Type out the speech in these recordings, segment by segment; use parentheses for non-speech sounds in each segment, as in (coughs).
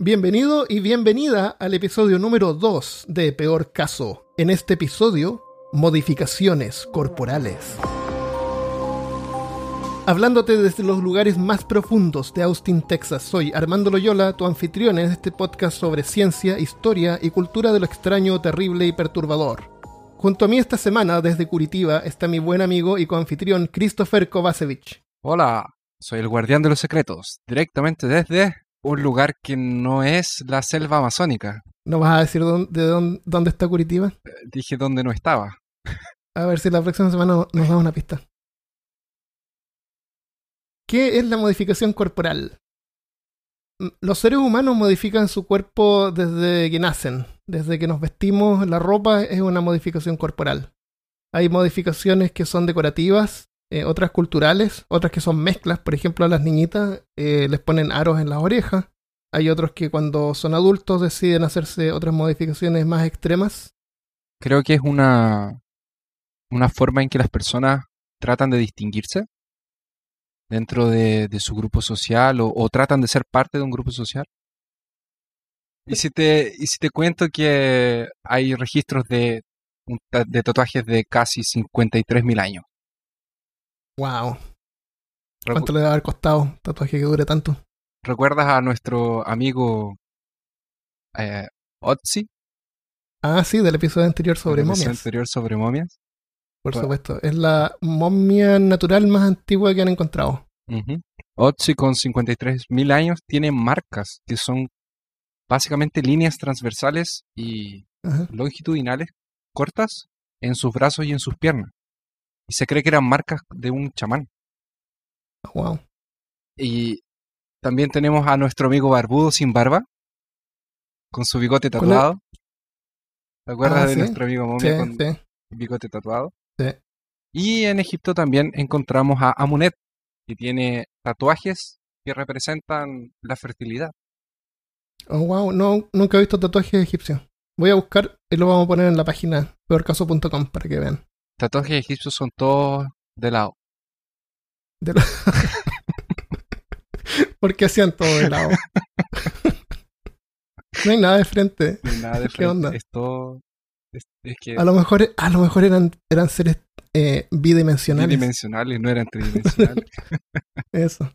Bienvenido y bienvenida al episodio número 2 de Peor Caso. En este episodio, modificaciones corporales. Hablándote desde los lugares más profundos de Austin, Texas, soy Armando Loyola, tu anfitrión en este podcast sobre ciencia, historia y cultura de lo extraño, terrible y perturbador. Junto a mí esta semana, desde Curitiba, está mi buen amigo y coanfitrión Christopher Kovacevic. Hola, soy el guardián de los secretos, directamente desde un lugar que no es la selva amazónica. ¿No vas a decir dónde, de dónde, dónde está Curitiba? Eh, Dije donde no estaba. A ver si la próxima semana nos da una pista. ¿Qué es la modificación corporal? Los seres humanos modifican su cuerpo desde que nacen. Desde que nos vestimos, la ropa es una modificación corporal. Hay modificaciones que son decorativas, eh, otras culturales, otras que son mezclas. Por ejemplo, a las niñitas eh, les ponen aros en las orejas. Hay otros que cuando son adultos deciden hacerse otras modificaciones más extremas. Creo que es una, una forma en que las personas tratan de distinguirse dentro de, de su grupo social o, o tratan de ser parte de un grupo social. Y si te, y si te cuento que hay registros de, de tatuajes de casi 53.000 años. ¡Wow! Recu- ¿Cuánto le debe haber costado un tatuaje que dure tanto? ¿Recuerdas a nuestro amigo eh, Otzi? Ah, sí, del episodio anterior sobre del episodio momias. anterior sobre momias. Por Bueno. supuesto. Es la momia natural más antigua que han encontrado. Ujú. Otzi con 53.000 años tiene marcas que son básicamente líneas transversales y Ajá. longitudinales cortas en sus brazos y en sus piernas. Y se cree que eran marcas de un chamán. Wow. Y también tenemos a nuestro amigo barbudo sin barba, con su bigote tatuado. ¿Te acuerdas Ah, de sí. nuestro amigo Sí, momia con sí, bigote tatuado? sí. Y en Egipto también encontramos a Amunet, que tiene tatuajes que representan la fertilidad. Oh, wow. No, nunca he visto tatuajes egipcios. Voy a buscar y lo vamos a poner en la página peorcaso.com para que vean. Tatuajes egipcios son todos de lado. De lo- (laughs) Porque hacían todo de lado. (laughs) no hay nada de frente. No hay nada de ¿Qué frente, onda? Es todo. Es, es que A lo mejor, a lo mejor eran, eran seres eh, bidimensionales. bidimensionales, no eran tridimensionales. (laughs) Eso.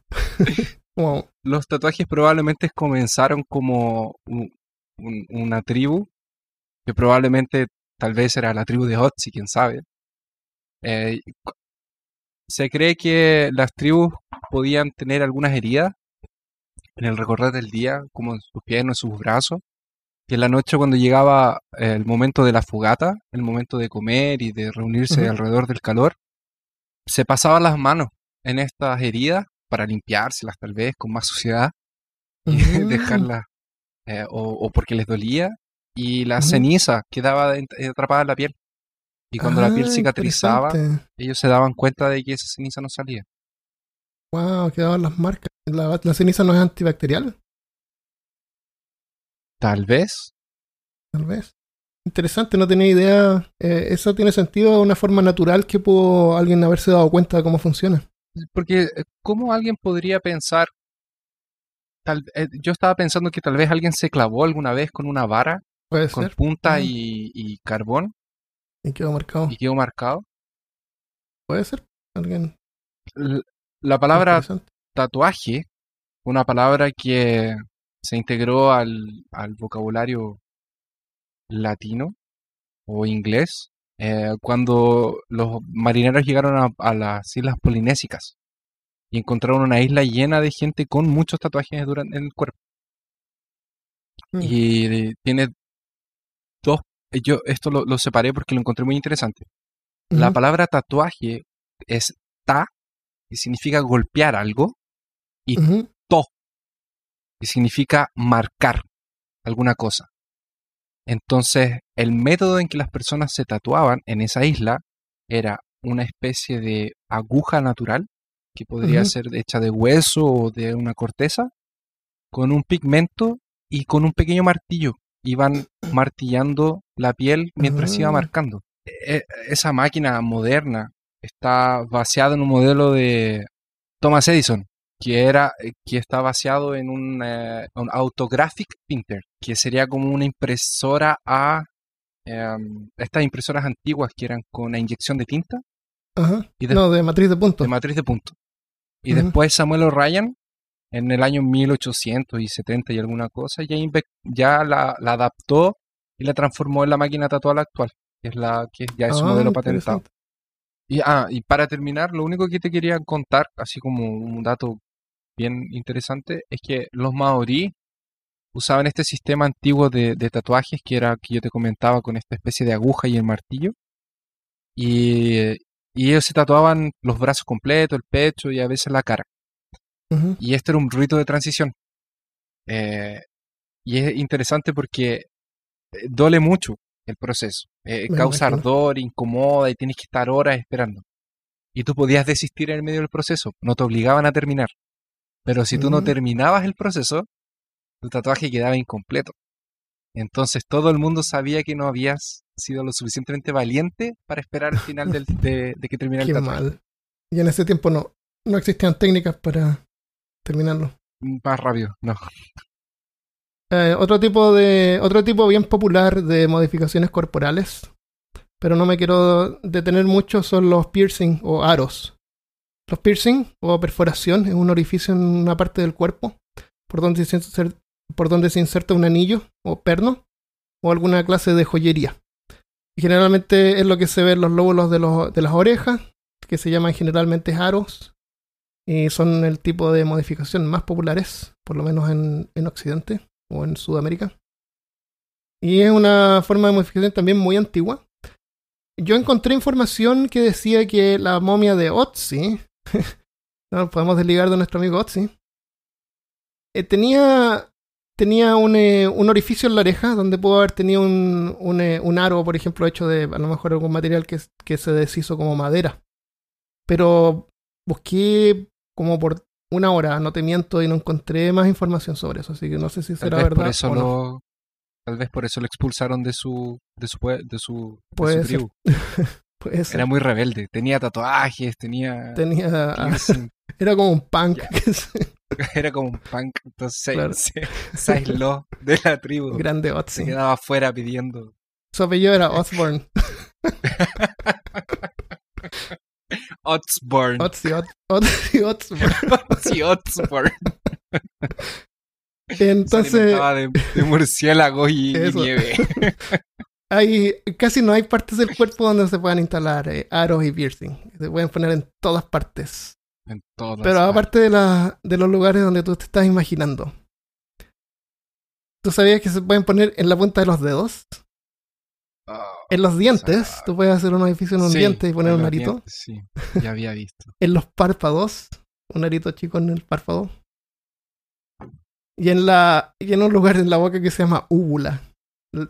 wow. Los tatuajes probablemente comenzaron como un- un- una tribu, que probablemente tal vez era la tribu de Otzi, quién sabe. Eh, se cree que las tribus podían tener algunas heridas en el recorrer del día, como en sus piernas, en sus brazos, que en la noche cuando llegaba el momento de la fogata, el momento de comer y de reunirse alrededor del calor, se pasaban las manos en estas heridas para limpiárselas tal vez con más suciedad (laughs) y Mm. dejarlas eh, o, o porque les dolía y la ceniza quedaba atrapada en la piel y cuando la piel Ah, cicatrizaba ellos se daban cuenta de que esa ceniza no salía Wow, quedaban las marcas. La, la ceniza no es antibacterial, tal vez tal vez. Interesante, no tenía idea. Eh, eso tiene sentido de una forma natural que pudo alguien haberse dado cuenta de cómo funciona. porque eh, cómo alguien podría pensar tal eh, yo estaba pensando que tal vez alguien se clavó alguna vez con una vara Puede con ser. punta y carbón Y quedó marcado. y quedó marcado Puede ser. Alguien. La palabra tatuaje, una palabra que se integró al, al vocabulario latino o inglés eh, cuando los marineros llegaron a, a las islas polinésicas y encontraron una isla llena de gente con muchos tatuajes durante, en el cuerpo. Mm. Y tiene yo esto lo, lo separé porque lo encontré muy interesante. La palabra tatuaje es ta, que significa golpear algo, y Ujú. que significa marcar alguna cosa. Entonces, el método en que las personas se tatuaban en esa isla era una especie de aguja natural, que podría ser hecha de hueso o de una corteza, con un pigmento y con un pequeño martillo. Iban martillando la piel mientras iba Ah. marcando. E- esa máquina moderna está baseada en un modelo de Thomas Edison, que era eh, que está basado en un, eh, un autographic printer, que sería como una impresora a em, estas impresoras antiguas que eran con la inyección de tinta Ajá. y de, No, de matriz de puntos. de matriz de punto. Y después Samuel O'Ryan, en el año 1870 y alguna cosa, ya, ya la, la adaptó y la transformó en la máquina tatuada actual, que es la que ya es su Ah, modelo patentado. Y, ah, y para terminar, lo único que te quería contar, así como un dato bien interesante, es que los maorí usaban este sistema antiguo de, de tatuajes que era que yo te comentaba con esta especie de aguja y el martillo. Y, y ellos se tatuaban los brazos completos, el pecho y a veces la cara. Y este era un rito de transición. Eh, y es interesante porque eh, duele mucho el proceso. Eh, causa imagino. ardor, incomoda y tienes que estar horas esperando. Y tú podías desistir en el medio del proceso, no te obligaban a terminar. Pero si tú no Mm. terminabas el proceso, tu tatuaje quedaba incompleto. Entonces todo el mundo sabía que no habías sido lo suficientemente valiente para esperar el final del- de, de que terminara el (laughs) tatuaje. mal. Y en ese tiempo no, no existían técnicas para terminarlo. Más rápido, no. Eh, otro tipo de otro tipo bien popular de modificaciones corporales, pero no me quiero detener mucho son los piercing o aros. Los piercing o perforación es un orificio en una parte del cuerpo por donde se inser- por donde se inserta un anillo o perno o alguna clase de joyería. Y generalmente es lo que se ve en los lóbulos de, los- de las orejas, que se llaman generalmente aros, y son el tipo de modificación más populares, por lo menos en, en Occidente o en Sudamérica. Y es una forma de modificación también muy antigua. Yo encontré información que decía que la momia de Otzi, (laughs) no podemos desligar de nuestro amigo Otzi, eh, tenía, tenía un, eh, un orificio en la oreja donde pudo haber tenido un, un, eh, un aro, por ejemplo, hecho de a lo mejor algún material que, que se deshizo como madera. Pero busqué como por una hora, no te miento, y no encontré más información sobre eso, así que no sé si Tal será vez verdad por eso o no. lo, tal vez por eso lo expulsaron de su, de su, de su, de su ser. tribu. (laughs) Puede ser. Era muy rebelde. Tenía tatuajes, tenía Tenía, (laughs) era como un punk. Se- (laughs) era como un punk. Entonces se- Claro. se, se aisló de la tribu. grande Se Otzi. quedaba afuera pidiendo Su apellido era Osborne. Otsborn. Otzi, Ot- Otzi, (laughs) Osborne. Otzi Otsborn. Entonces, de, de murciélago y, y nieve. (laughs) hay, casi no hay partes del cuerpo donde se puedan instalar eh, aros y piercing. Se pueden poner en todas partes. En todas Pero partes. aparte de, la, de los lugares donde tú te estás imaginando. ¿Tú sabías que se pueden poner en la punta de los dedos? Ah, En los dientes. sea, Tú puedes hacer un orificio en un sí, diente y poner un los arito. dientes, Sí, ya había visto. (laughs) En los párpados. Un arito chico en el párpado. Y en, la, y en un lugar en la boca que se llama úvula.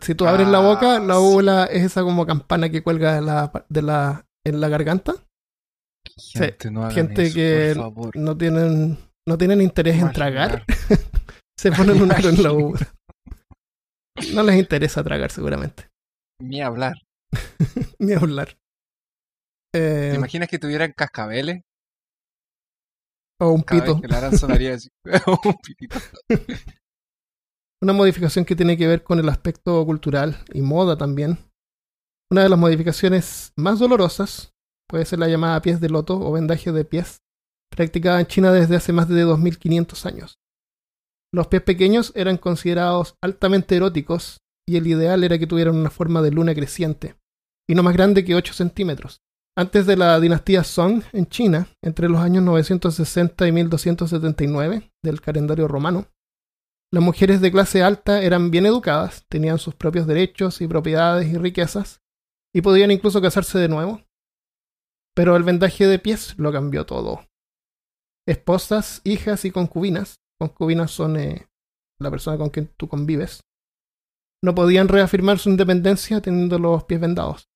Si tú abres la Ah, boca, la sí. úvula es esa como campana que cuelga de la, de la, en la garganta. Gente, no hagan gente eso, que. No tienen, no tienen interés en tragar. (laughs) Se ponen un aro en la (laughs) úvula. No les interesa tragar seguramente. Ni hablar. (laughs) Ni hablar. ¿Te Eh, imaginas que tuvieran cascabeles? o un Cada pito. vez que la harán sonaría así. (laughs) (laughs) Un pitito. Una modificación que tiene que ver con el aspecto cultural y moda también. Una de las modificaciones más dolorosas puede ser la llamada pies de loto o vendaje de pies, practicada en China desde hace más de 2500 años. Los pies pequeños eran considerados altamente eróticos y el ideal era que tuvieran una forma de luna creciente y no más grande que 8 centímetros. Antes de la dinastía Song en China, entre los años 960 y 1279 del calendario romano, las mujeres de clase alta eran bien educadas, tenían sus propios derechos y propiedades y riquezas, y podían incluso casarse de nuevo. Pero el vendaje de pies lo cambió todo. Esposas, hijas y concubinas, concubinas son eh, la persona con quien tú convives, no podían reafirmar su independencia teniendo los pies vendados.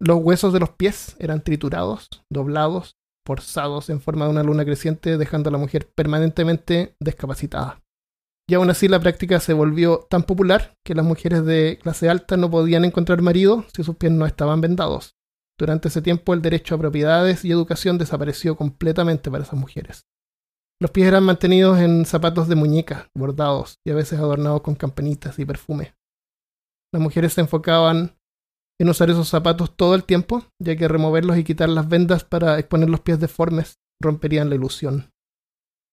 Los huesos de los pies eran triturados, doblados, forzados en forma de una luna creciente, dejando a la mujer permanentemente discapacitada. Y aún así la práctica se volvió tan popular que las mujeres de clase alta no podían encontrar marido si sus pies no estaban vendados. Durante ese tiempo el derecho a propiedades y educación desapareció completamente para esas mujeres. Los pies eran mantenidos en zapatos de muñeca, bordados y a veces adornados con campanitas y perfumes. Las mujeres se enfocaban en usar esos zapatos todo el tiempo, ya que removerlos y quitar las vendas para exponer los pies deformes romperían la ilusión.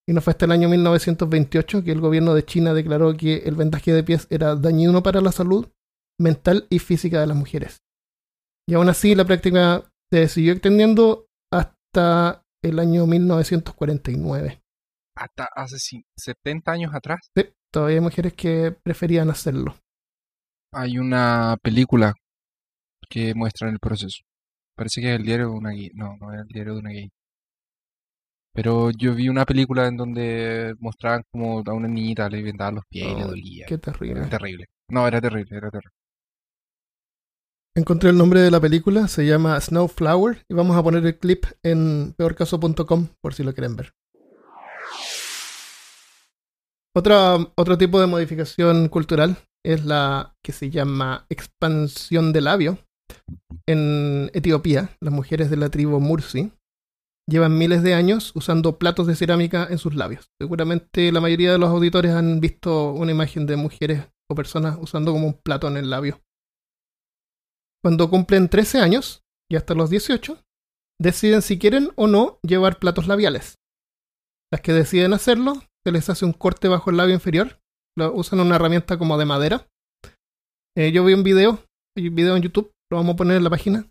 Y no fue hasta el año 1928 que el gobierno de China declaró que el vendaje de pies era dañino para la salud mental y física de las mujeres. Y aún así la práctica se siguió extendiendo hasta el año 1949. Hasta hace 70 años atrás. Sí, todavía hay mujeres que preferían hacerlo. Hay una película que muestra el proceso. Parece que es el diario de una gay. No, no es el diario de una gay. Pero yo vi una película en donde mostraban como a una niñita le vendaban los pies y le dolía. Qué terrible. Era terrible. No, era terrible, era terrible. Encontré el nombre de la película, se llama Snowflower y vamos a poner el clip en peorcaso.com por si lo quieren ver. Otra, otro tipo de modificación cultural es la que se llama expansión de labio. En Etiopía, las mujeres de la tribu Mursi llevan miles de años usando platos de cerámica en sus labios. Seguramente la mayoría de los auditores han visto una imagen de mujeres o personas usando como un plato en el labio. Cuando cumplen 13 años y hasta los 18, deciden si quieren o no llevar platos labiales. Las que deciden hacerlo, se les hace un corte bajo el labio inferior. Usan una herramienta como de madera. Eh, yo vi un video, hay un video en YouTube, lo vamos a poner en la página.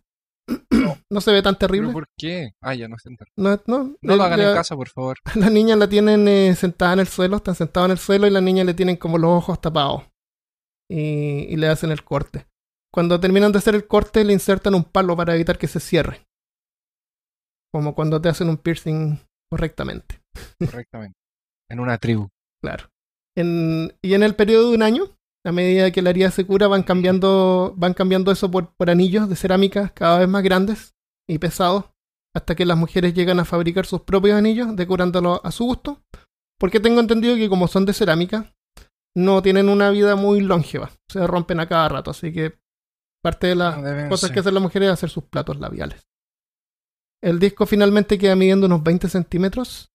no (clears throat) se ve tan ¿Pero terrible. por qué? Ah, ya no entera. No, no, No lo eh, hagan la- en casa, por favor. (laughs) la niña la tienen eh, sentada en el suelo, están sentados en el suelo y la niña le tienen como los ojos tapados. Y, y le hacen el corte. Cuando terminan de hacer el corte, le insertan un palo para evitar que se cierre. Como cuando te hacen un piercing correctamente. (laughs) Correctamente. En una tribu. Claro. En- y en el periodo de un año, a medida que la herida se cura, van cambiando, van cambiando eso por, por anillos de cerámica cada vez más grandes y pesados, hasta que las mujeres llegan a fabricar sus propios anillos, decorándolos a su gusto. Porque tengo entendido que como son de cerámica, no tienen una vida muy longeva. Se rompen a cada rato, así que parte de las deben cosas ser. que hacen las mujeres es hacer sus platos labiales. El disco finalmente queda midiendo unos 20 centímetros.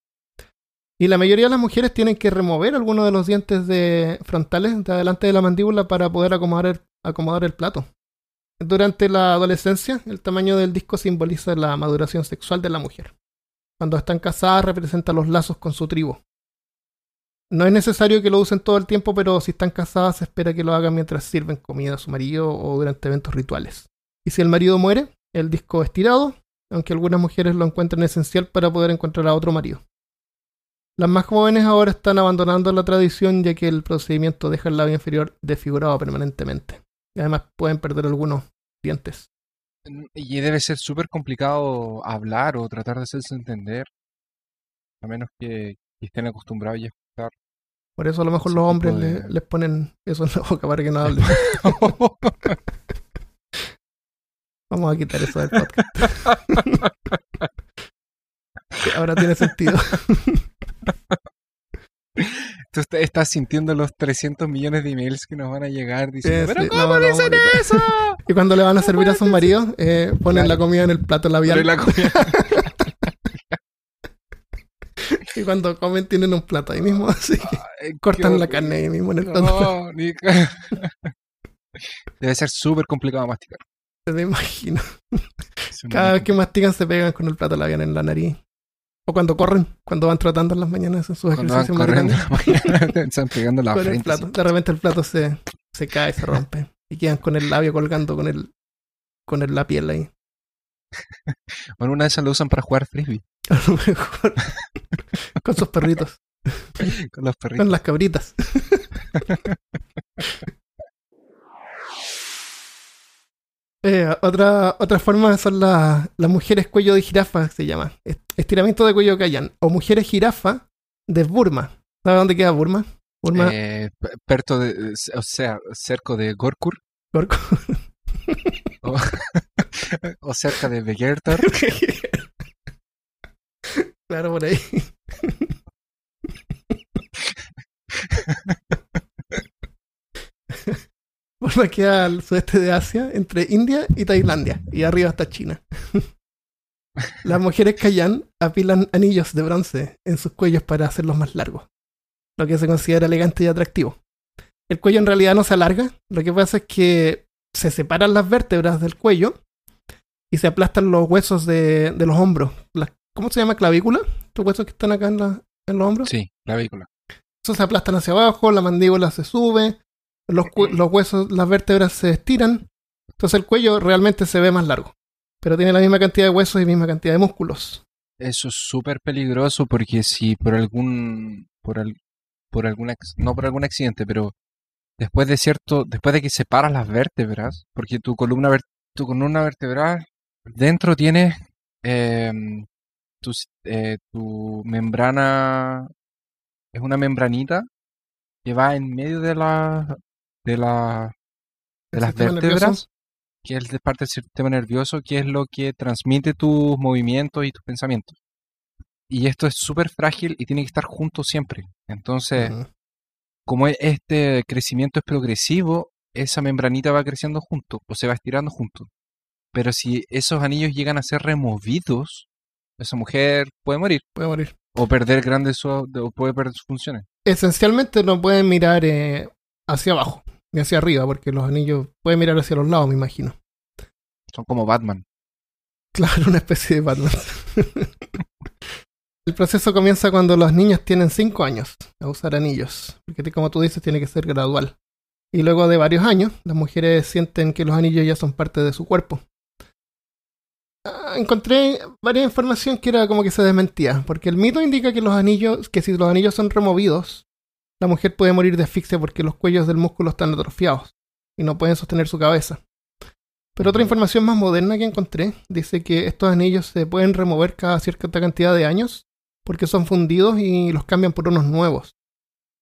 Y la mayoría de las mujeres tienen que remover algunos de los dientes de frontales de adelante de la mandíbula para poder acomodar el, acomodar el plato. Durante la adolescencia, el tamaño del disco simboliza la maduración sexual de la mujer. Cuando están casadas, representa los lazos con su tribu. No es necesario que lo usen todo el tiempo, pero si están casadas, se espera que lo hagan mientras sirven comida a su marido o durante eventos rituales. Y si el marido muere, el disco es tirado, aunque algunas mujeres lo encuentran esencial para poder encontrar a otro marido. Las más jóvenes ahora están abandonando la tradición ya que el procedimiento deja el labio inferior desfigurado permanentemente. Y además pueden perder algunos dientes. Y debe ser súper complicado hablar o tratar de hacerse entender. A menos que, estén acostumbrados ya a escuchar. Por eso a lo mejor los hombres de- le- les ponen eso en la boca para que no hablen. (laughs) (laughs) Vamos a quitar eso del podcast. (laughs) Ahora tiene sentido. (laughs) Tú est- estás sintiendo los 300 millones de emails que nos van a llegar diciendo, Sí, ¿pero cómo no, no, dicen eso? Y cuando le van a servir a sus maridos, eh, ponen Claro. la comida en el plato labial. La comida- (laughs) Y cuando comen tienen un plato ahí mismo, así que Ay, qué cortan la carne ahí mismo en el plato. No, ni (laughs) Debe ser súper complicado masticar. Me imagino. Cada vez que mastican se pegan con el plato labial en la nariz. O cuando corren, cuando van trotando en las mañanas en sus Cuando van ejercicios corriendo matinales, en la mañana, (laughs) están pegando la frente. plato. De repente el plato se, se cae, se rompe. Y quedan con el labio colgando con el con el- la piel ahí. (laughs) Bueno, una de esas lo usan para jugar frisbee (laughs) A lo mejor. con sus perritos. con los perritos. Con las cabritas. Eh, otra, otra forma son la- las mujeres cuello de jirafa, se llama. Est- Estiramiento de cuello Kayan. O mujeres jirafa de Burma. ¿Sabes dónde queda Burma? Burma. Eh, perto de, o sea, cerco de Gorkur Gorko. o, (laughs) o cerca de Begertar. (laughs) claro, por ahí. (laughs) (laughs) Burma queda al sudeste de Asia, entre India y Tailandia. Y arriba está China. (laughs) Las mujeres Kayan apilan anillos de bronce en sus cuellos para hacerlos más largos, lo que se considera elegante y atractivo. El cuello en realidad no se alarga, lo que pasa es que se separan las vértebras del cuello y se aplastan los huesos de, de los hombros. Las- ¿Cómo se llama? ¿Clavícula? ¿Los huesos que están acá en, la- en los hombros? Sí, clavícula. Esos se aplastan hacia abajo, la mandíbula se sube, los, los huesos, las vértebras se estiran. Entonces el cuello realmente se ve más largo. Pero tiene la misma cantidad de huesos y misma cantidad de músculos. Eso es súper peligroso porque si por algún, por, al- por algún, no por algún accidente, pero después de cierto, después de que separas las vértebras, porque tu columna, ver- tu columna vertebral dentro tienes em, tu, eh, tu membrana, es una membranita que va en medio de la, de la, de las vértebras, que es de parte del sistema nervioso, que es lo que transmite tus movimientos y tus pensamientos. Y esto es súper frágil y tiene que estar junto siempre. Entonces, como este crecimiento es progresivo, esa membranita va creciendo junto o se va estirando junto. Pero si esos anillos llegan a ser removidos, esa mujer puede morir Puede morir. o perder grandes o puede perder sus funciones. Esencialmente no pueden mirar eh, hacia abajo ni hacia arriba, porque los anillos pueden mirar hacia los lados, me imagino. Son como Batman. Claro, una especie de Batman. (laughs) El proceso comienza cuando los niños tienen 5 años a usar anillos, porque como tú dices tiene que ser gradual. Y luego de varios años, las mujeres sienten que los anillos ya son parte de su cuerpo. Ah, Encontré varias información que era como que se desmentía, porque el mito indica que los anillos, que si los anillos son removidos, la mujer puede morir de asfixia porque los cuellos del músculo están atrofiados y no pueden sostener su cabeza. Pero otra información más moderna que encontré dice que estos anillos se pueden remover cada cierta cantidad de años porque son fundidos y los cambian por unos nuevos.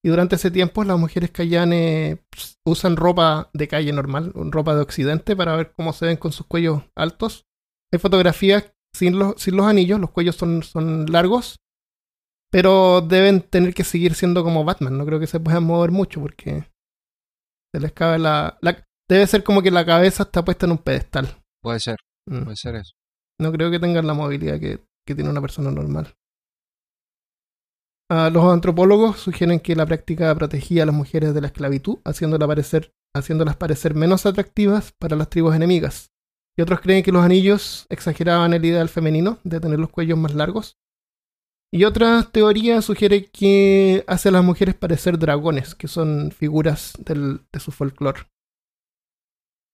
Y durante ese tiempo las mujeres cayanes usan ropa de calle normal, ropa de occidente para ver cómo se ven con sus cuellos altos. Hay fotografías sin los, sin los anillos, los cuellos son, son largos, pero deben tener que seguir siendo como Batman. No creo que se puedan mover mucho porque se les cabe la, la- Debe ser como que la cabeza está puesta en un pedestal. Puede ser, Mm. puede ser eso. No creo que tengan la movilidad que, que tiene una persona normal. Ah, los antropólogos sugieren que la práctica protegía a las mujeres de la esclavitud, haciéndolas parecer, haciéndolas parecer menos atractivas para las tribus enemigas. Y otros creen que los anillos exageraban el ideal femenino de tener los cuellos más largos. Y otra teoría sugiere que hace a las mujeres parecer dragones, que son figuras del- de su folclore.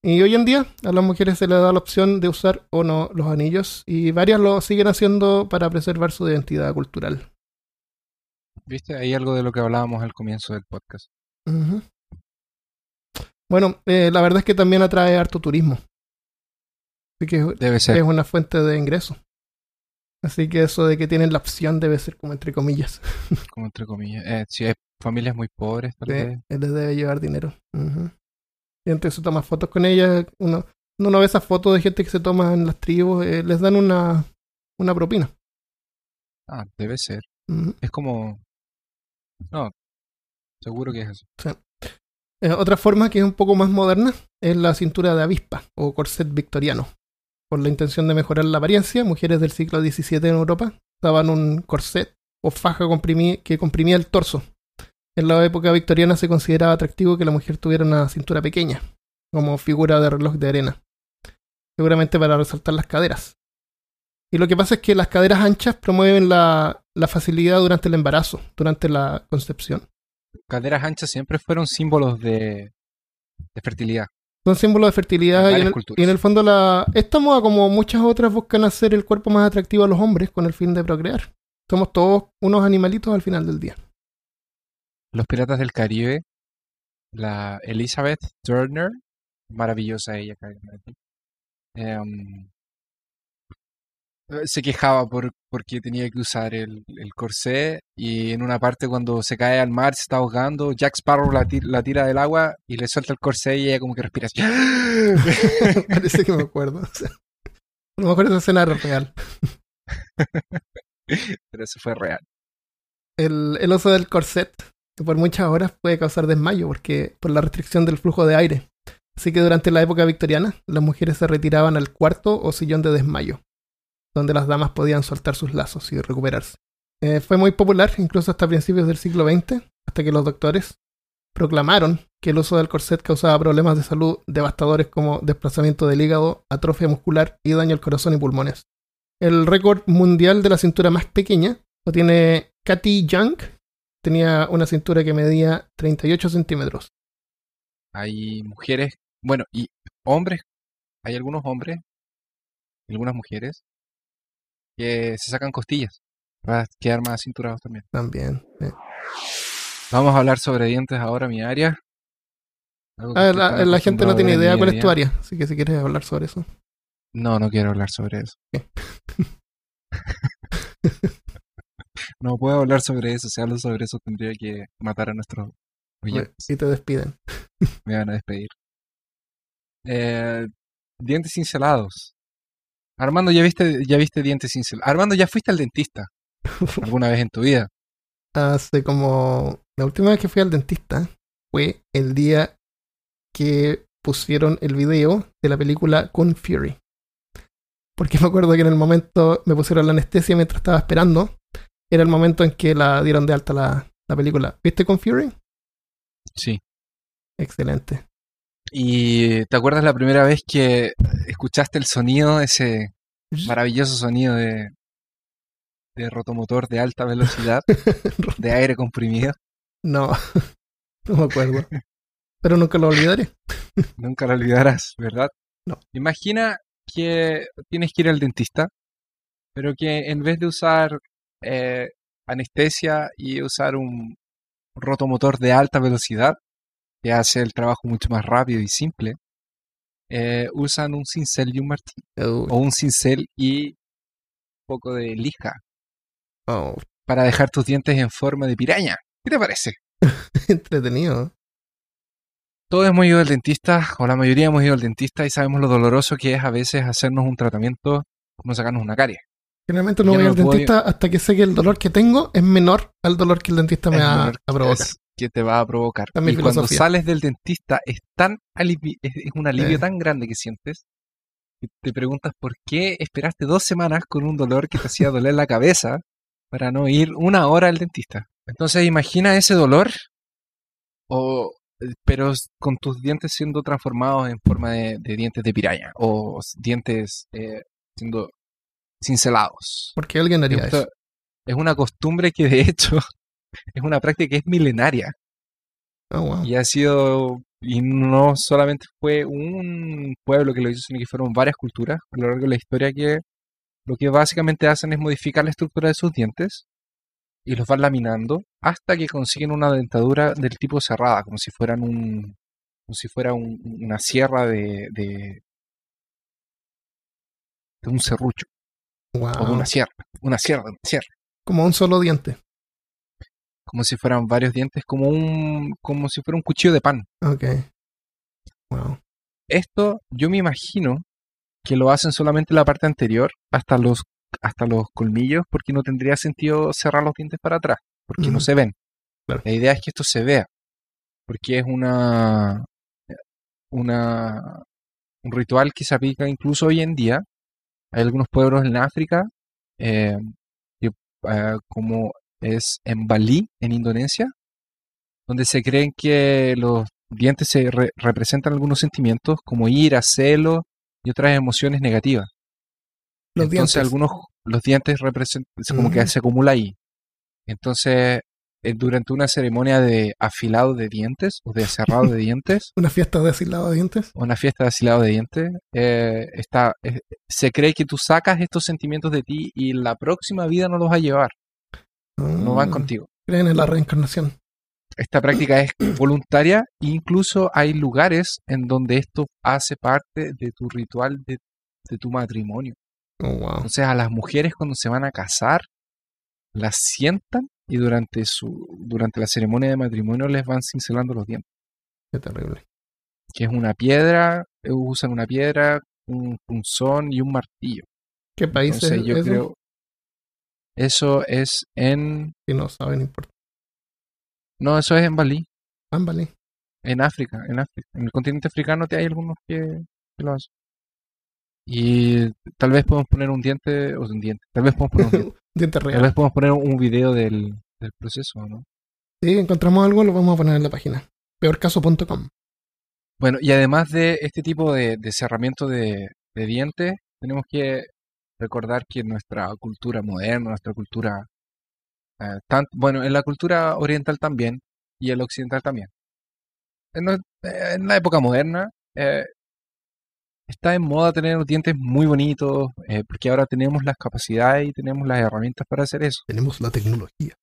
Y hoy en día a las mujeres se les da la opción de usar o no los anillos y varias lo siguen haciendo para preservar su identidad cultural. ¿Viste? Hay algo de lo que hablábamos al comienzo del podcast. Bueno, eh, la verdad es que también atrae harto turismo. Así que Debe ser. es una fuente de ingreso. Así que eso de que tienen la opción debe ser como entre comillas. (laughs) como entre comillas. Eh, si hay familias muy pobres, tal Sí, vez. él les debe llevar dinero. Y entonces se toma fotos con ella. Uno, uno ve esas fotos de gente que se toma en las tribus, eh, les dan una, una propina. Ah, debe ser. Es como. No, seguro que es eso. Eh, otra forma que es un poco más moderna es la cintura de avispa o corset victoriano. Por la intención de mejorar la apariencia, mujeres del siglo XVII en Europa usaban un corset o faja que comprimía el torso. En la época victoriana se consideraba atractivo que la mujer tuviera una cintura pequeña, como figura de reloj de arena, seguramente para resaltar las caderas. Y lo que pasa es que las caderas anchas promueven la, facilidad durante el embarazo, durante la concepción. Caderas anchas siempre fueron símbolos de fertilidad. Son símbolos de fertilidad y en, el, culturas. y en el fondo la, esta moda, como muchas otras, buscan hacer el cuerpo más atractivo a los hombres con el fin de procrear. Somos todos unos animalitos al final del día. Los Piratas del Caribe, la Elizabeth Turner, maravillosa ella, eh, se quejaba por porque tenía que usar el, el corsé y en una parte cuando se cae al mar se está ahogando, Jack Sparrow la, tir- la tira del agua y le suelta el corsé y ella como que respira así. (laughs) Parece que me acuerdo. o sea, a lo mejor esa escena real. (laughs) Pero eso fue real. El, el uso del corset, que por muchas horas puede causar desmayo porque por la restricción del flujo de aire. Así que durante la época victoriana, las mujeres se retiraban al cuarto o sillón de desmayo. Donde las damas podían soltar sus lazos y recuperarse. Eh, fue muy popular incluso hasta principios del siglo XX, hasta que los doctores proclamaron que el uso del corset causaba problemas de salud devastadores como desplazamiento del hígado, atrofia muscular y daño al corazón y pulmones. El récord mundial de la cintura más pequeña lo tiene Katy Young. Tenía una cintura que medía 38 centímetros. Hay mujeres, bueno, y hombres, hay algunos hombres, algunas mujeres, que se sacan costillas para quedar más cinturados también. También. sí. Vamos a hablar sobre dientes ahora, mi área. Ah, la, la gente no tiene idea cuál es día tu área, así que si quieres hablar sobre eso. No, no quiero hablar sobre eso. (laughs) no puedo hablar sobre eso. Si hablo sobre eso tendría que matar a nuestros oyentes. Y te despiden. (laughs) Me van a despedir. Eh, dientes cincelados. Armando, ¿ya viste, ya viste dientes cincelados? Armando, ¿ya fuiste al dentista alguna vez en tu vida? (laughs) Hace como... La última vez que fui al dentista fue el día que pusieron el video de la película Con Fury. Porque me acuerdo que en el momento me pusieron la anestesia mientras estaba esperando. Era el momento en que la dieron de alta la, la película. ¿Viste Con Fury? Sí. Excelente. ¿Y te acuerdas la primera vez que escuchaste el sonido, ese maravilloso sonido de, de rotomotor de alta velocidad, (laughs) de aire comprimido? No, (laughs) no me acuerdo. Pero nunca lo olvidaré. (laughs) Nunca lo olvidarás, ¿verdad? No. Imagina que tienes que ir al dentista, pero que en vez de usar eh, anestesia y usar un rotomotor de alta velocidad, que hace el trabajo mucho más rápido y simple, eh, usan un cincel y un martillo, o un cincel y un poco de lija oh, para dejar tus dientes en forma de piraña. ¿Qué te parece? (laughs) entretenido. Todos hemos ido al dentista, o la mayoría hemos ido al dentista y sabemos lo doloroso que es a veces hacernos un tratamiento como sacarnos una carie. Generalmente no voy no al puedo- dentista hasta que sé que el dolor que tengo es menor al dolor que el dentista me Es va menor a provocar. es que te va a provocar. Y cuando sales del dentista es tan alivi- es, es un alivio Eh. tan grande que sientes que te preguntas por qué esperaste dos semanas con un dolor que te hacía doler la cabeza para no ir una hora al dentista. Entonces imagina ese dolor, o, pero s- con tus dientes siendo transformados en forma de, de dientes de piraña o dientes eh, siendo cincelados. Porque alguien haría Esto eso. es una costumbre que de hecho es una práctica que es milenaria Oh, wow. y ha sido, y no solamente fue un pueblo que lo hizo, sino que fueron varias culturas a lo largo de la historia que lo que básicamente hacen es modificar la estructura de sus dientes y los van laminando hasta que consiguen una dentadura del tipo cerrada, como si fueran un, como si fuera un- una sierra de, de, de un serrucho, o de Wow. una sierra, una sierra, una sierra. Como un solo diente. Como si fueran varios dientes, como un, como si fuera un cuchillo de pan. Ok. Wow. Esto yo me imagino que lo hacen solamente la parte anterior hasta los, hasta los colmillos, porque no tendría sentido cerrar los dientes para atrás, porque no se ven. Claro. La idea es que esto se vea, porque es una, una, un ritual que se aplica incluso hoy en día. Hay algunos pueblos en África, eh, que, eh, como es en Bali, en Indonesia, donde se creen que los dientes se re- representan algunos sentimientos como ira, celo y otras emociones negativas. Los Entonces dientes. algunos los dientes representan como que Ujú. se acumula ahí. Entonces eh, durante una ceremonia de afilado de dientes o de cerrado de (laughs) dientes Una fiesta de asilado de dientes. una fiesta de afilado de dientes, eh, está, eh, se cree que tú sacas estos sentimientos de ti y la próxima vida no los vas a llevar, no van Ah, contigo. Creen en la reencarnación. Esta práctica es voluntaria e incluso hay lugares en donde esto hace parte de tu ritual de, de tu matrimonio. Oh, wow. Entonces a las mujeres cuando se van a casar, las sientan y durante, su, durante la ceremonia de matrimonio les van cincelando los dientes, Qué terrible. que es una piedra, eh, usan una piedra, un punzón y un martillo. ¿Qué país Entonces es yo eso? creo, eso es en, Si no saben, no importa. no, eso es en Bali, Ámbale. en África, en África. En el continente africano te hay algunos que, que lo hacen. Y tal vez podemos poner un diente, o un diente, tal vez podemos poner un (laughs) diente, Diente tal real. vez podemos poner un video del, del proceso, ¿no? Si encontramos algo, lo vamos a poner en la página. Peorcaso.com. Bueno, y además de este tipo de, de cerramiento de, de dientes, tenemos que recordar que nuestra cultura moderna, nuestra cultura, eh, tan- bueno, en la cultura oriental también y en la occidental también. En, eh, en la época moderna eh, está en moda tener los dientes muy bonitos, eh, porque ahora tenemos las capacidades y tenemos las herramientas para hacer eso. Tenemos la tecnología.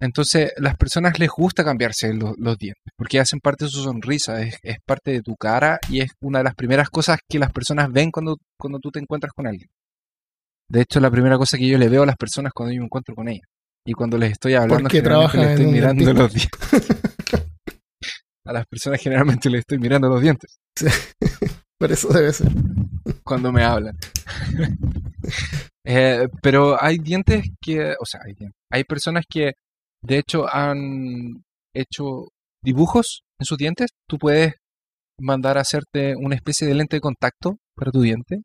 Entonces, las personas les gusta cambiarse lo- los dientes, porque hacen parte de su sonrisa, es, es parte de tu cara y es una de las primeras cosas que las personas ven cuando, cuando tú te encuentras con alguien. De hecho, la primera cosa que yo le veo a las personas cuando yo me encuentro con ellas. Y cuando les estoy hablando, Porque les estoy mirando los dientes. (laughs) a las personas generalmente les estoy mirando los dientes (laughs) Por eso debe ser. cuando me hablan. Eh, pero hay dientes que, o sea, hay, hay personas que de hecho han hecho dibujos en sus dientes. Tú puedes mandar a hacerte una especie de lente de contacto para tu diente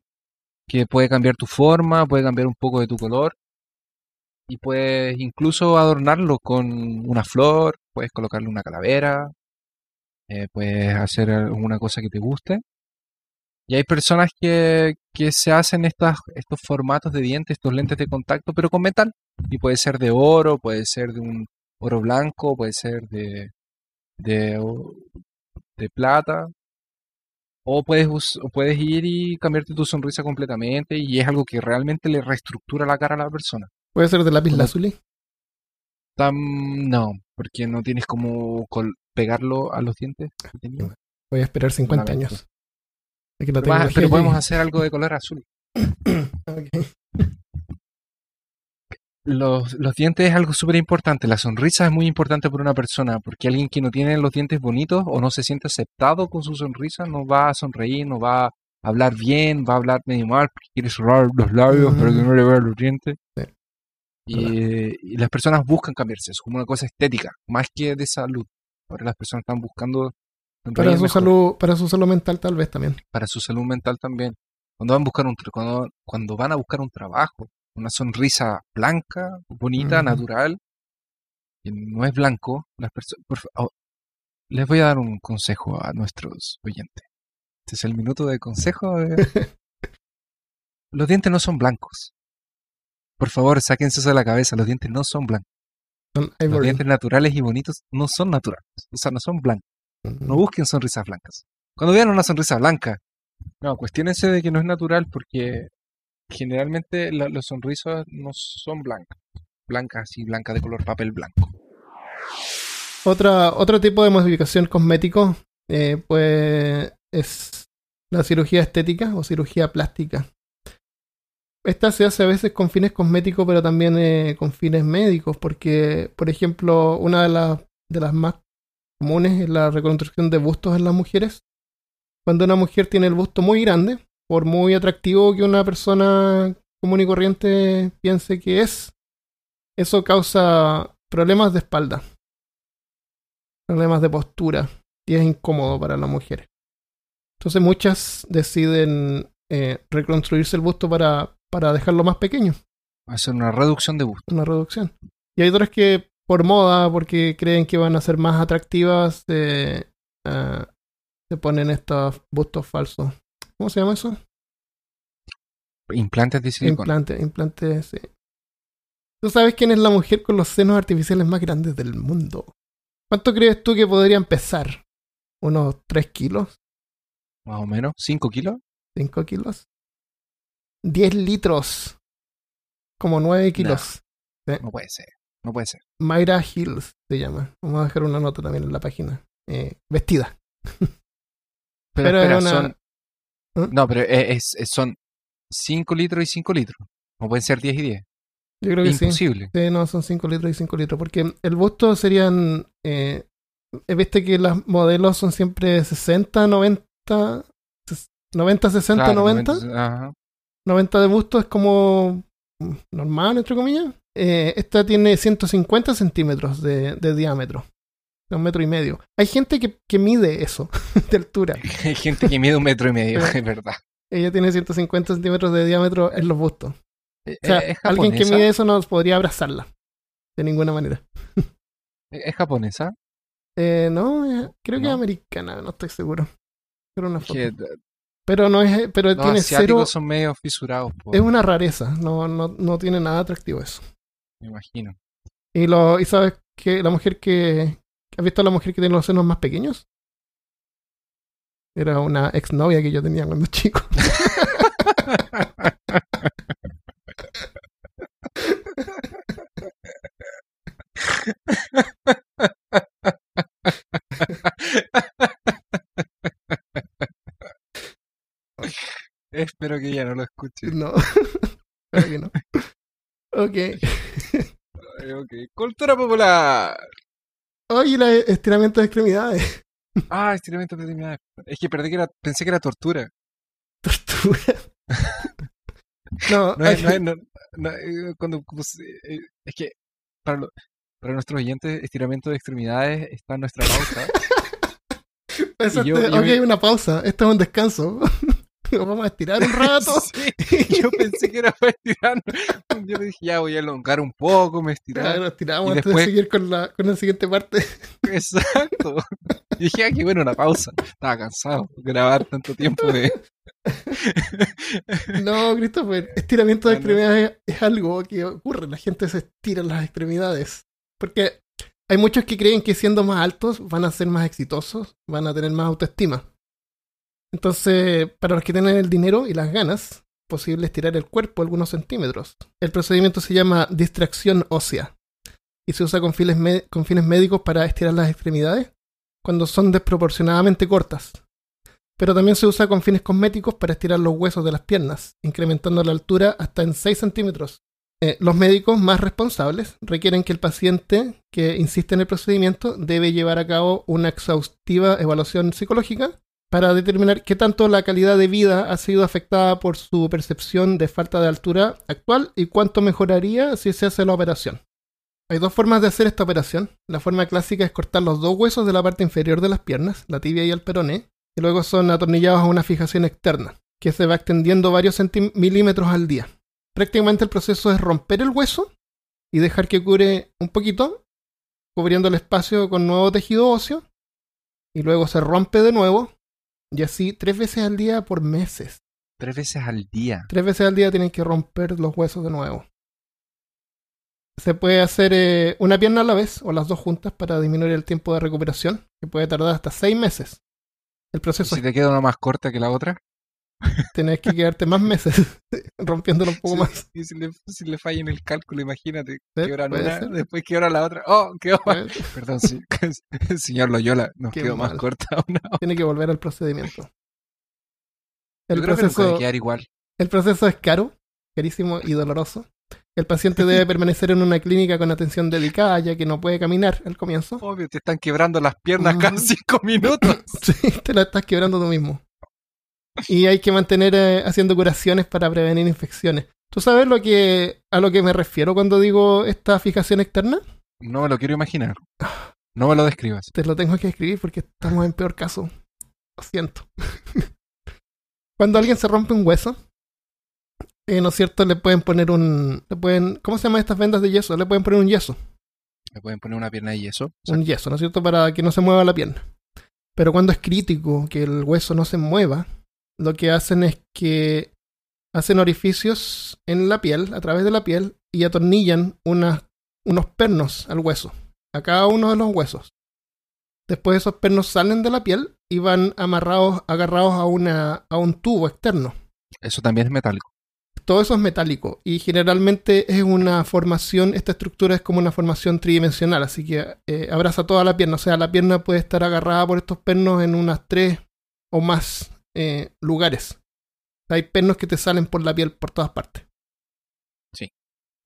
que puede cambiar tu forma, puede cambiar un poco de tu color y puedes incluso adornarlo con una flor, puedes colocarle una calavera, eh, puedes hacer alguna cosa que te guste. Y hay personas que, que se hacen estas, estos formatos de dientes, estos lentes de contacto, pero con metal. Y puede ser de oro, puede ser de un oro blanco, puede ser de, de, plata. O puedes, o puedes ir y cambiarte tu sonrisa completamente y es algo que realmente le reestructura la cara a la persona. Puede ser de lápiz lazuli. Tam- no, porque no tienes como pegarlo a los dientes. tenía. Voy a esperar 50 Lamento. años. Que la Pero, tecnología pero podemos hacer algo de color azul. (coughs) Ok. Los, los dientes es algo súper importante. La sonrisa es muy importante para una persona, porque alguien que no tiene los dientes bonitos o no se siente aceptado con su sonrisa no va a sonreír, no va a hablar bien, va a hablar medio mal, porque quiere cerrar los labios para que no le vean los dientes. Sí. Y, y las personas buscan cambiarse, es como una cosa estética, más que de salud. Ahora las personas están buscando Para su mejor, salud, para su salud mental tal vez también. para su salud mental también. Cuando van a buscar un cuando, cuando van a buscar un trabajo, una sonrisa blanca, bonita, natural, que no es blanco, las oh, les voy a dar un consejo a nuestros oyentes. Este es el minuto de consejo. de- (laughs) los dientes no son blancos. Por favor, sáquense eso de la cabeza, los dientes no son blancos. Son Los dientes naturales y bonitos no son naturales, o sea, no son blancos. No busquen sonrisas blancas. Cuando vean una sonrisa blanca, no, cuestionense de que no es natural porque generalmente la- los sonrisas no son blancas. Blancas y blancas de color papel blanco. Otra, otro tipo de modificación cosmético eh, pues es la cirugía estética o cirugía plástica. Esta se hace a veces con fines cosméticos, pero también eh, con fines médicos, porque, por ejemplo, una de, las de las más comunes es la reconstrucción de bustos en las mujeres. Cuando una mujer tiene el busto muy grande, por muy atractivo que una persona común y corriente piense que es, eso causa problemas de espalda problemas de postura y es incómodo para las mujeres. Entonces muchas deciden eh, reconstruirse el busto para, para dejarlo más pequeño, Hacer una reducción de busto. una reducción. Y hay otras que por moda, porque creen que van a ser más atractivas, eh, ah, se ponen estos bustos falsos. ¿Cómo se llama eso? Implantes de silicona. Implante, implante, sí. ¿Tú sabes quién es la mujer con los senos artificiales más grandes del mundo? ¿Cuánto crees tú que podrían pesar? ¿Unos 3 kilos? Más o menos. ¿5 kilos? 5 kilos. 10 litros. Como 9 kilos. No puede ser. No puede ser. Mayra Hills se llama. Vamos a dejar una nota también en la página. Eh, vestida. Pero, Pero espera, es una- son... ¿Mm? No, pero es, es- son 5 litros y 5 litros. No pueden ser 10 y 10. Yo creo que sí. Imposible. Sí, no, son 5 litros y 5 litros. Porque el busto serían. Eh, Viste que los modelos son siempre 60, 90. ses- 90, 60, Claro, 90. Ajá. 90 de busto es como normal, entre comillas. Eh, esta tiene 150 centímetros de, de diámetro. De un metro y medio. Hay gente que, que mide eso (laughs) de altura. (laughs) Hay gente que mide un metro y medio, (laughs) es verdad. Ella tiene 150 centímetros de diámetro en los bustos. Eh, O sea, ¿Es alguien que mide eso no podría abrazarla. De ninguna manera. ¿Es es japonesa? Eh, no, eh, creo que es No. americana, no estoy seguro. Pero una foto. Que Pero no es, pero los tiene cero. son medio fisurados, po, Es una rareza, no, no, no tiene nada atractivo eso. me imagino. Y lo, y sabes que la mujer que. ¿Has visto a la mujer que tiene los senos más pequeños? Era una exnovia que yo tenía cuando chico. Espero que ella no lo escuche. No. Claro que no. Ok. (laughs) Ay, ok. Cultura popular. Oye, el estiramiento de extremidades. (laughs) Ah, estiramiento de extremidades. Es que perdí que era, pensé que era tortura. Tortura. (laughs) No, No es, no es- no- no, eh, cuando, eh, es que para, lo- para nuestros oyentes, estiramiento de extremidades está en nuestra pensaste, (laughs) yo- yo ok, me- una pausa. Esto es un descanso. Nos (laughs) vamos a estirar un rato. (laughs) Sí, yo pensé que era para estirar. Yo dije, ya voy a elongar un poco, me estiraba. Claro, estiramos Y antes después- de seguir con la, con la siguiente parte. (laughs) Exacto. Y dije, ah, qué bueno, una pausa. Estaba cansado de grabar tanto tiempo de. No, Christopher, estiramiento de Ah, extremidades es algo que ocurre. La gente se estira las extremidades. Porque hay muchos que creen que siendo más altos van a ser más exitosos, van a tener más autoestima. Entonces, para los que tienen el dinero y las ganas, posible estirar el cuerpo algunos centímetros. El procedimiento se llama distracción ósea y se usa con fines, con fines médicos para estirar las extremidades cuando son desproporcionadamente cortas. Pero también se usa con fines cosméticos para estirar los huesos de las piernas, incrementando la altura hasta en 6 centímetros. Eh, los médicos más responsables requieren que el paciente que insiste en el procedimiento debe llevar a cabo una exhaustiva evaluación psicológica para determinar qué tanto la calidad de vida ha sido afectada por su percepción de falta de altura actual y cuánto mejoraría si se hace la operación. Hay dos formas de hacer esta operación. La forma clásica es cortar los dos huesos de la parte inferior de las piernas, la tibia y el peroné, y luego son atornillados a una fijación externa, que se va extendiendo varios milímetros al día. Prácticamente el proceso es romper el hueso y dejar que cure un poquito, cubriendo el espacio con nuevo tejido óseo, y luego se rompe de nuevo, y así tres veces al día por meses. Tres veces al día. Tres veces al día tienen que romper los huesos de nuevo. Se puede hacer eh, una pierna a la vez o las dos juntas para disminuir el tiempo de recuperación, que puede tardar hasta seis meses. El ¿Y proceso si te queda una más corta que la otra? Tenés que quedarte más meses (laughs) rompiéndolo un poco Sí, más. Y si le, si le falla en el cálculo, imagínate. Sí, Quebran puede una, ser. después quebra la otra. ¡Oh! Quedó. Pues, Perdón, sí, (laughs) señor Loyola, nos quedó más mal. corta (laughs) una. Tiene que volver al procedimiento. El Yo creo que no proceso, quedar igual. el proceso es caro, carísimo y doloroso. El paciente debe permanecer en una clínica con atención dedicada, ya que no puede caminar al comienzo. Obvio, te están quebrando las piernas cada cinco minutos. Sí, te la estás quebrando tú mismo. Y hay que mantener eh, haciendo curaciones para prevenir infecciones. ¿Tú sabes lo que a lo que me refiero cuando digo esta fijación externa? No me lo quiero imaginar. No me lo describas. Te lo tengo que escribir porque estamos en peor caso. Lo siento. (laughs) cuando alguien se rompe un hueso, eh, ¿no es cierto? Le pueden poner un... Le pueden, ¿Cómo se llaman estas vendas de yeso? Le pueden poner un yeso. Me pueden poner una pierna y eso. un yeso, ¿no es cierto? Para que no se mueva la pierna. Pero cuando es crítico que el hueso no se mueva, lo que hacen es que hacen orificios en la piel, a través de la piel, y atornillan unas- unos pernos al hueso, a cada uno de los huesos. Después esos pernos salen de la piel y van amarrados, agarrados a, una, a un tubo externo. Eso también es metálico. Todo eso es metálico y generalmente es una formación, esta estructura es como una formación tridimensional, así que eh, abraza toda la pierna, o sea, la pierna puede estar agarrada por estos pernos en unas tres o más eh, lugares. Hay pernos que te salen por la piel por todas partes.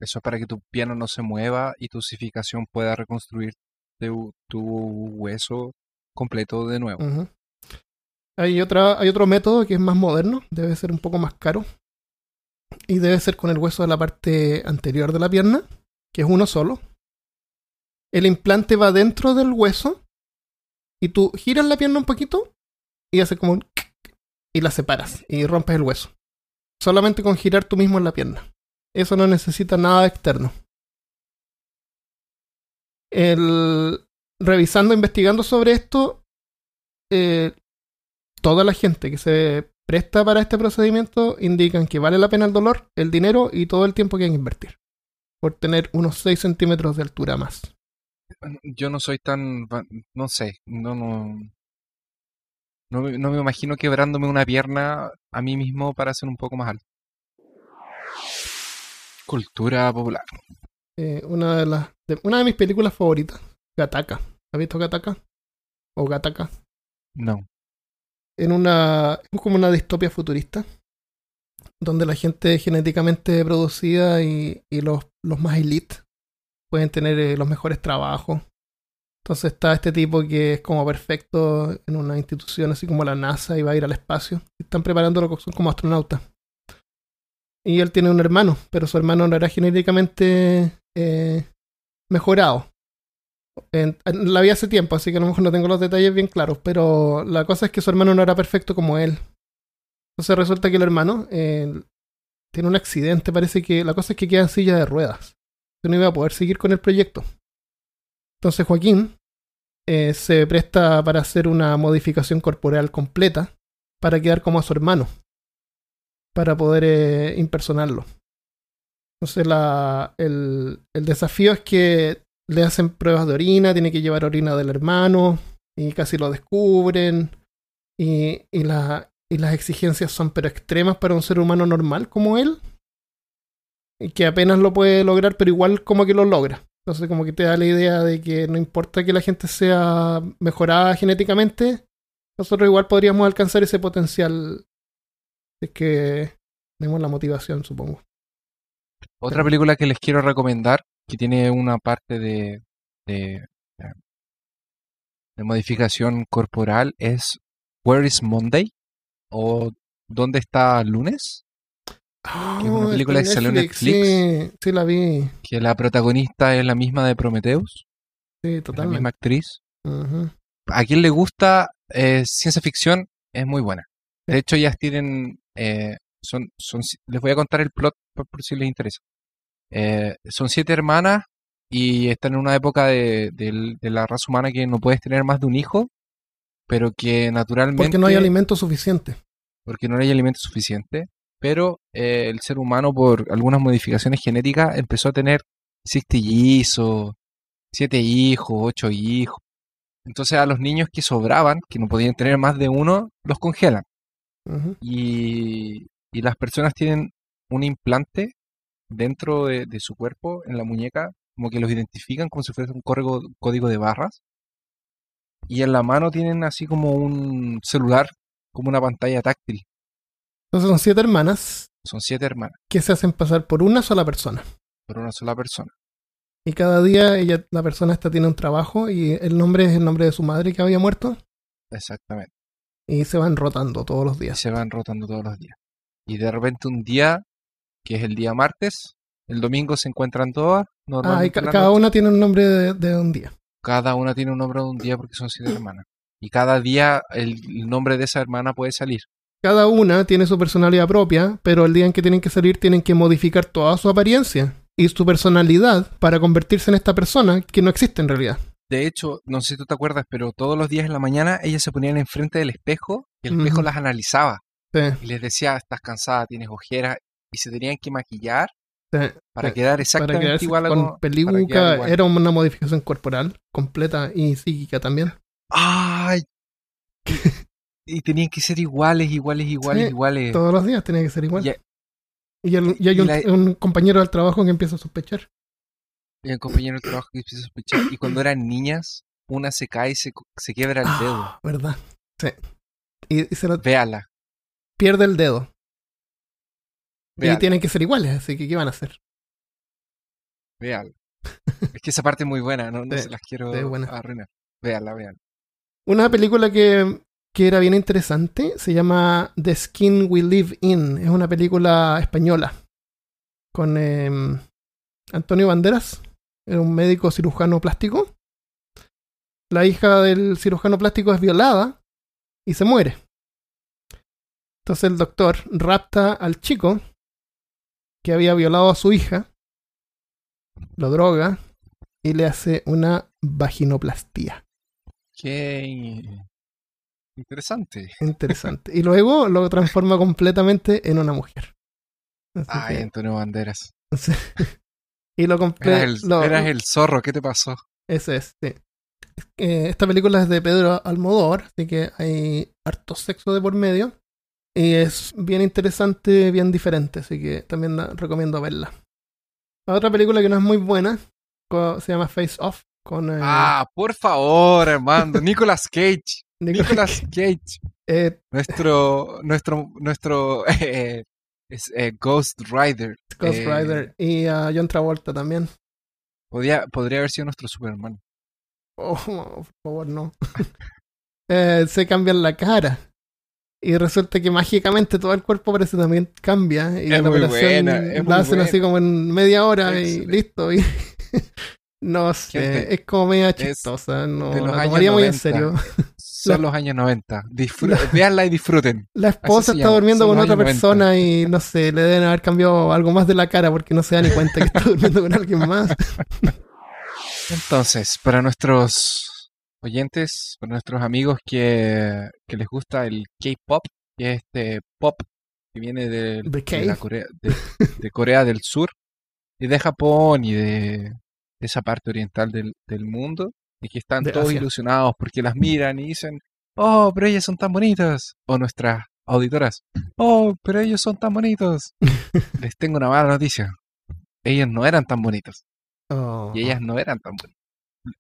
Eso es para que tu pierna no se mueva y tu osificación pueda reconstruir tu, tu hueso completo de nuevo. Hay, otra, hay otro método que es más moderno, debe ser un poco más caro. Y debe ser con el hueso de la parte anterior de la pierna, que es uno solo. El implante va dentro del hueso y tú giras la pierna un poquito y hace como un y la separas y rompes el hueso. Solamente con girar tú mismo en la pierna. Eso no necesita nada externo. El, revisando, investigando sobre esto, eh, toda la gente que se presta para este procedimiento indican que vale la pena el dolor, el dinero y todo el tiempo que hay que invertir. Por tener unos 6 centímetros de altura más. Yo no soy tan, no sé, no, no, no, me- no me imagino quebrándome una pierna a mí mismo para ser un poco más alto. Cultura popular. Eh, una, de las, de- una de mis películas favoritas, Gataka. ¿Has visto Gataka? O Gataka. No. En una, es como una distopia futurista, donde la gente genéticamente producida y, y los, los más elite pueden tener eh, los mejores trabajos. Entonces está este tipo que es como perfecto en una institución así como la NASA y va a ir al espacio. Están preparándolo como astronautas. Y él tiene un hermano, pero su hermano no era genéticamente eh, mejorado. En- la vi hace tiempo, así que a lo mejor no tengo los detalles bien claros, pero la cosa es que su hermano no era perfecto como él. Entonces resulta que el hermano eh, tiene un accidente, parece que la cosa es que queda en silla de ruedas. Que no iba a poder seguir con el proyecto. Entonces Joaquín eh, se presta para hacer una modificación corporal completa para quedar como a su hermano, para poder eh, impersonarlo. Entonces la, el, el desafío es que le hacen pruebas de orina, tiene que llevar orina del hermano y casi lo descubren. Y, y, la- y las exigencias son pero extremas para un ser humano normal como él. Y que apenas lo puede lograr, pero igual como que lo logra. Entonces como que te da la idea de que no importa que la gente sea mejorada genéticamente, nosotros igual podríamos alcanzar ese potencial. Es que tenemos la motivación, supongo. Otra película que les quiero recomendar, que tiene una parte de, de, de modificación corporal, es Where is Monday? o ¿Dónde está lunes? Ah, (gasps) es una película que salió en Sí, sí la vi. Que la protagonista es la misma de Prometheus, Sí, la totalmente. misma actriz. A quien le gusta eh, ciencia ficción, es muy buena. De hecho, ellas tienen, eh, son, son, les voy a contar el plot por, por si les interesa. Eh, son siete hermanas y están en una época de, de la raza humana que no puedes tener más de un hijo, pero que naturalmente... Porque no hay alimento suficiente. porque no hay alimento suficiente, pero eh, el ser humano por algunas modificaciones genéticas empezó a tener seis trillizos, siete hijos, ocho hijos. Entonces a los niños que sobraban, que no podían tener más de uno, los congelan. Y, y las personas tienen un implante dentro de, de su cuerpo, en la muñeca, como que los identifican como si fuese un código, código de barras. Y en la mano tienen así como un celular, como una pantalla táctil. Entonces son siete hermanas Son siete hermanas. que se hacen pasar por una sola persona. por una sola persona. Y cada día ella, la persona esta tiene un trabajo y el nombre es el nombre de su madre que había muerto. Exactamente. Y se van rotando todos los Y días. se van rotando todos los días. Y de repente un día, que es el día martes, el domingo se encuentran todas. Ah, y ca- cada una tiene un nombre de, de un día. Cada una tiene un nombre de un día porque son siete (clears throat) hermanas. Y cada día el, el nombre de esa hermana puede salir. Cada una tiene su personalidad propia, pero el día en que tienen que salir tienen que modificar toda su apariencia y su personalidad para convertirse en esta persona que no existe en realidad. De hecho, no sé si tú te acuerdas, pero todos los días en la mañana ellas se ponían enfrente del espejo y el espejo las analizaba Sí, y les decía, estás cansada, tienes ojeras y se tenían que maquillar sí, para sí. quedar exactamente igual a con como- peluca, era una modificación corporal completa y psíquica también. ¡Ay! (laughs) Y tenían que ser iguales, iguales, iguales, Sí, iguales. Todos los días tenía que ser igual. Y, Y, el- y hay y un, la- un compañero del trabajo que empieza a sospechar. y el compañero de trabajo que empieza a sospechar. Y cuando eran niñas, una se cae y se, se quiebra el dedo. Ah, ¿Verdad? Sí. Y, y se lo Véala, pierde el dedo. Y tienen que ser iguales, así que ¿qué van a hacer? véala. (laughs) Es que esa parte es muy buena, no, no Sí, se las quiero arruinar. Véala, véala. Una película que, que era bien interesante se llama The Skin We Live In. Es una película española con em, Antonio Banderas, era un médico cirujano plástico. La hija del cirujano plástico es violada y se muere. Entonces el doctor rapta al chico que había violado a su hija, lo droga y le hace una vaginoplastía. Qué interesante. Interesante. Y luego lo transforma completamente en una mujer. Así Ay, que- Antonio Banderas. y lo Eras completa. el, eras el zorro, ¿qué te pasó? Ese es, sí. Eh, esta película es de Pedro Almodóvar, así que hay harto sexo de por medio. Y es bien interesante, bien diferente, así que también la recomiendo verla. La otra película que no es muy buena se llama Face Off con eh, Ah, por favor, Armando. Nicolas Cage. Nicolas (laughs) Cage. eh, Nuestro, nuestro, nuestro (laughs) eh, es, eh, Ghost Rider. Ghost Rider y a John Travolta también. Podría, podría haber sido nuestro Superman. Oh, (laughs) por favor, no. Eh, se cambian la cara. Y resulta que mágicamente todo el cuerpo parece también cambia. Y Es la operación buena, la hacen buena. así como en media hora y listo. Y no sé, Gente, es como media chistosa. No, la tomaría muy en 90. serio. Son La- los años 90. Disfru- Véanla y disfruten. (laughs) La esposa está llama, durmiendo con otra años 90. persona y no sé, le deben haber cambiado algo más de la cara porque no se da ni cuenta que está (laughs) durmiendo con alguien más. (laughs) Entonces, para nuestros oyentes, para nuestros amigos que, que les gusta el K-pop, que es este pop que viene de, la. Corea, de, de Corea del Sur y de Japón y de, de esa parte oriental del, del mundo, y que están De todos Asia. ilusionados porque las miran y dicen, oh, pero ellas son tan bonitas. O nuestras auditoras, oh, pero ellos son tan bonitos. (laughs) les tengo una mala noticia. Ellos no eran tan bonitos Oh. y ellas no eran tan buenas.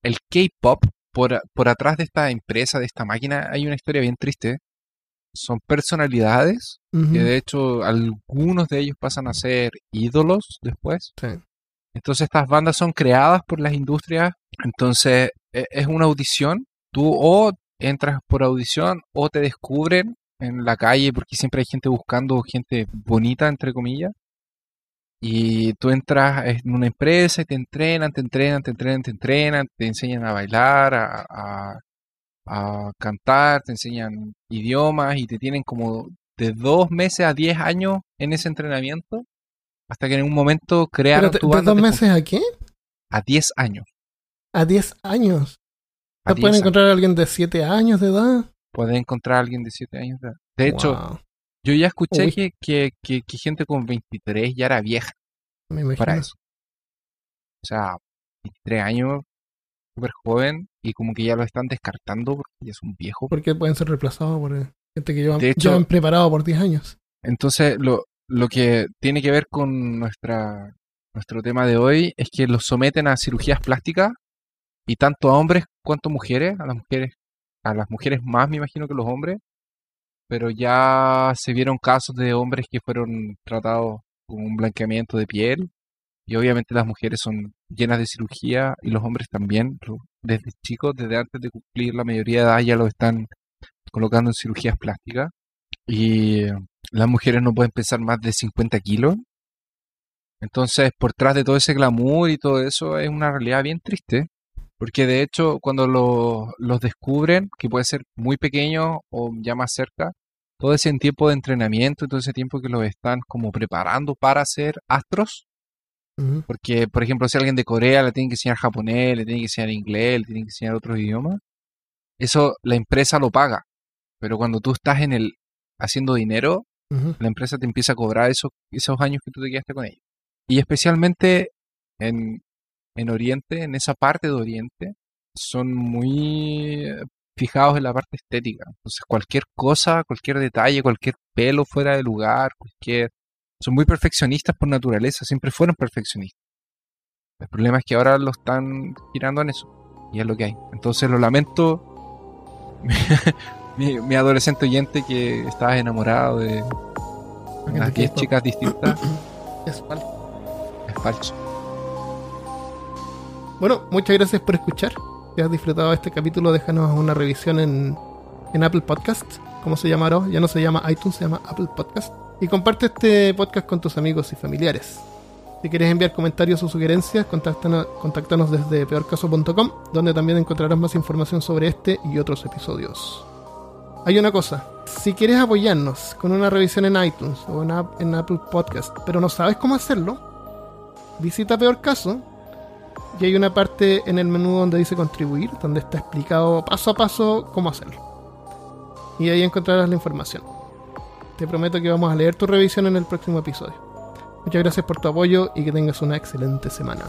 El K-pop, por, por atrás de esta empresa, de esta máquina, hay una historia bien triste. Son personalidades que de hecho algunos de ellos pasan a ser ídolos después. Sí. Entonces estas bandas son creadas por las industrias. Entonces es una audición. Tú o entras por audición o te descubren en la calle porque siempre hay gente buscando gente bonita, entre comillas. Y tú entras en una empresa y te entrenan, te entrenan, te entrenan, te entrenan, te enseñan a bailar, a, a- a cantar, te enseñan idiomas y te tienen como de dos meses a diez años en ese entrenamiento hasta que en un momento crearon tu ¿de dos meses a qué? a 10 años. A 10 años. A ¿No 10 pueden años. encontrar a alguien de 7 años de edad? Puedes encontrar a alguien de 7 años. de edad. De hecho, Wow, yo ya escuché que, que, que- que gente con 23 ya era vieja me imagino. para eso. O sea, 23 años, súper joven, y como que ya lo están descartando porque ya es un viejo. Porque pueden ser reemplazados por eh, gente que llevan, hecho- llevan preparado por 10 años. Entonces, lo, lo que tiene que ver con nuestra, nuestro tema de hoy es que los someten a cirugías plásticas y tanto a hombres cuanto a mujeres, a las mujeres, a las mujeres más me imagino que los hombres, pero ya se vieron casos de hombres que fueron tratados con un blanqueamiento de piel y obviamente las mujeres son llenas de cirugía y los hombres también, desde chicos, desde antes de cumplir la mayoría de edad ya lo están colocando en cirugías plásticas y las mujeres no pueden pesar más de 50 kilos. Entonces, por detrás de todo ese glamour y todo eso, es una realidad bien triste. Porque de hecho, cuando lo- los descubren, que puede ser muy pequeño o ya más cerca, todo ese tiempo de entrenamiento todo ese tiempo que los están como preparando para ser astros, porque, por ejemplo, si alguien de Corea le tiene que enseñar japonés, le tiene que enseñar inglés, le tiene que enseñar otros idiomas, eso la empresa lo paga. Pero cuando tú estás en el haciendo dinero, la empresa te empieza a cobrar esos, esos años que tú te quedaste con ellos. Y especialmente en, en Oriente, en esa parte de Oriente, son muy eh, fijados en la parte estética. Entonces, cualquier cosa, cualquier detalle, cualquier pelo fuera de lugar, cualquier... Son muy perfeccionistas por naturaleza, siempre fueron perfeccionistas. El problema es que ahora lo están girando en eso. Y es lo que hay. Entonces, lo lamento. (laughs) mi, mi adolescente oyente que estaba enamorado de las 10 K-pop. chicas distintas (coughs) Es falso. es falso. Bueno, muchas gracias por escuchar. Si has disfrutado este capítulo, déjanos una revisión en, en Apple Podcast. ¿Cómo se llama ahora? Ya no se llama iTunes, se llama Apple Podcast. Y comparte este podcast con tus amigos y familiares. Si quieres enviar comentarios o sugerencias, contáctanos, desde peorcaso.com, donde también encontrarás más información sobre este y otros episodios. Hay una cosa, Si quieres apoyarnos con una revisión en iTunes o en, en Apple Podcast, pero no sabes cómo hacerlo, visita Peor Caso y hay una parte en el menú donde dice contribuir, donde está explicado paso a paso cómo hacerlo. Y ahí encontrarás la información. Te prometo que vamos a leer tu revisión en el próximo episodio. Muchas gracias por tu apoyo y que tengas una excelente semana.